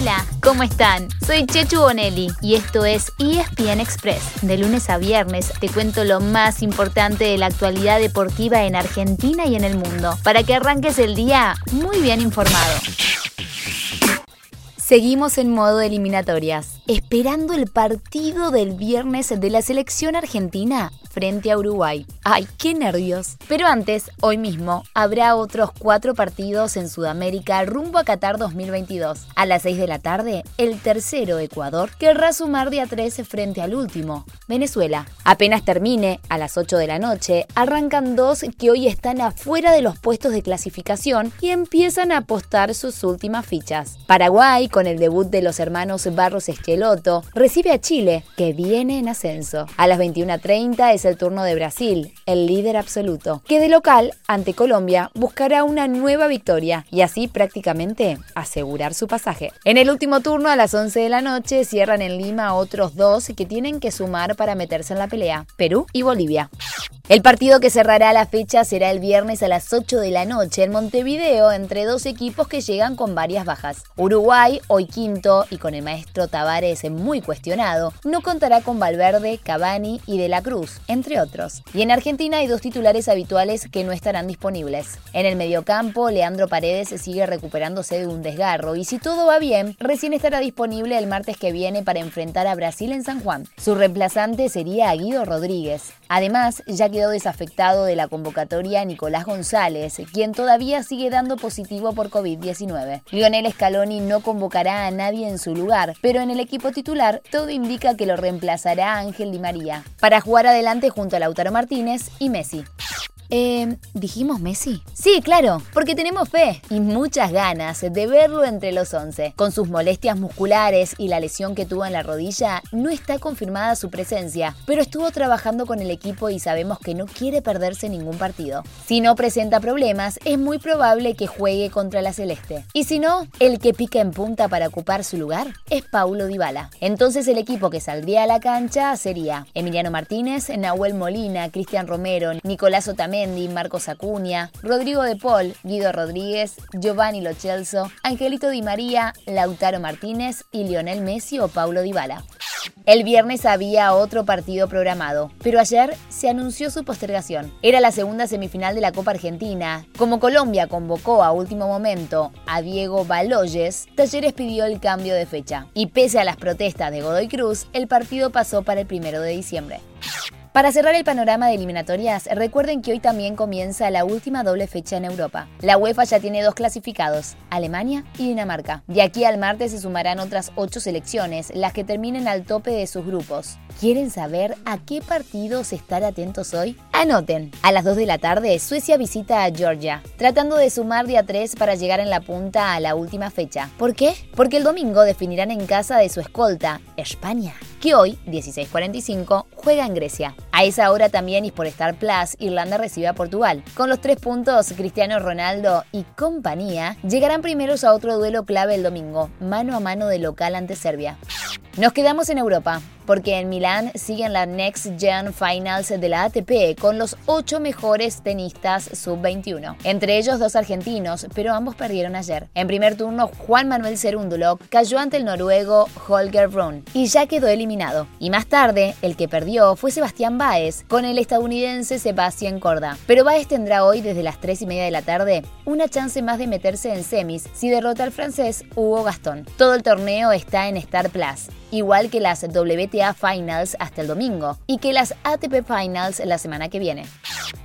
Hola, ¿cómo están? Soy Chechu Bonelli y esto es ESPN Express. De lunes a viernes te cuento lo más importante de la actualidad deportiva en Argentina y en el mundo, para que arranques el día muy bien informado. Seguimos en modo eliminatorias, esperando el partido del viernes de la selección argentina frente a Uruguay. ¡Ay, qué nervios! Pero antes, hoy mismo, habrá otros cuatro partidos en Sudamérica rumbo a Qatar 2022. A las 6 de la tarde, el tercero Ecuador querrá sumar de a 3 frente al último, Venezuela. Apenas termine, a las 8 de la noche, arrancan dos que hoy están afuera de los puestos de clasificación y empiezan a apostar sus últimas fichas. Paraguay, con el debut de los hermanos Barros Esqueloto, recibe a Chile, que viene en ascenso. A las 21.30 es el turno de Brasil, el líder absoluto, que de local, ante Colombia, buscará una nueva victoria y así prácticamente asegurar su pasaje. En el último turno, a las 11 de la noche, cierran en Lima otros dos que tienen que sumar para meterse en la pelea, Perú y Bolivia. El partido que cerrará la fecha será el viernes a las 8 de la noche en Montevideo entre dos equipos que llegan con varias bajas. Uruguay, hoy quinto y con el maestro Tavares muy cuestionado, no contará con Valverde, Cavani y De la Cruz, entre otros. Y en Argentina hay dos titulares habituales que no estarán disponibles. En el mediocampo, Leandro Paredes sigue recuperándose de un desgarro y si todo va bien, recién estará disponible el martes que viene para enfrentar a Brasil en San Juan. Su reemplazante sería Guido Rodríguez. Además, ya que desafectado de la convocatoria Nicolás González, quien todavía sigue dando positivo por COVID-19. Lionel Scaloni no convocará a nadie en su lugar, pero en el equipo titular todo indica que lo reemplazará Ángel Di María, para jugar adelante junto a Lautaro Martínez y Messi. Eh, ¿dijimos Messi? Sí, claro, porque tenemos fe y muchas ganas de verlo entre los 11. Con sus molestias musculares y la lesión que tuvo en la rodilla, no está confirmada su presencia, pero estuvo trabajando con el equipo y sabemos que no quiere perderse ningún partido. Si no presenta problemas, es muy probable que juegue contra la Celeste. Y si no, el que pica en punta para ocupar su lugar es Paulo Dybala. Entonces el equipo que saldría a la cancha sería Emiliano Martínez, Nahuel Molina, Cristian Romero, Nicolás Otamendi, Marcos Acuña, Rodrigo de Paul, Guido Rodríguez, Giovanni Lochelso, Angelito Di María, Lautaro Martínez y Lionel Messi o Paulo Dybala. El viernes había otro partido programado, pero ayer se anunció su postergación. Era la segunda semifinal de la Copa Argentina. Como Colombia convocó a último momento a Diego Baloyes, Talleres pidió el cambio de fecha. Y pese a las protestas de Godoy Cruz, el partido pasó para el primero de diciembre. Para cerrar el panorama de eliminatorias, recuerden que hoy también comienza la última doble fecha en Europa. La UEFA ya tiene dos clasificados, Alemania y Dinamarca. De aquí al martes se sumarán otras ocho selecciones, las que terminen al tope de sus grupos. ¿Quieren saber a qué partidos estar atentos hoy? Anoten, a las 2 de la tarde Suecia visita a Georgia, tratando de sumar de a 3 para llegar en la punta a la última fecha. ¿Por qué? Porque el domingo definirán en casa de su escolta, España, que hoy, 16.45, juega en Grecia. A esa hora también y por Star Plus, Irlanda recibe a Portugal. Con los tres puntos, Cristiano Ronaldo y compañía llegarán primeros a otro duelo clave el domingo, mano a mano de local ante Serbia. Nos quedamos en Europa porque en Milán siguen las Next Gen Finals de la ATP con los ocho mejores tenistas sub-21. Entre ellos dos argentinos, pero ambos perdieron ayer. En primer turno, Juan Manuel Cerúndulo cayó ante el noruego Holger Brun y ya quedó eliminado. Y más tarde, el que perdió fue Sebastián Baez con el estadounidense Sebastián Corda. Pero Baez tendrá hoy desde las 3 y media de la tarde una chance más de meterse en semis si derrota al francés Hugo Gastón. Todo el torneo está en Star Plus igual que las WTA Finals hasta el domingo y que las ATP Finals la semana que viene.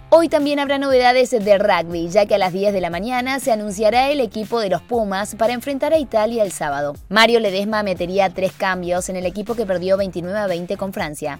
Hoy también habrá novedades de rugby, ya que a las 10 de la mañana se anunciará el equipo de los Pumas para enfrentar a Italia el sábado. Mario Ledesma metería tres cambios en el equipo que perdió 29 a 20 con Francia.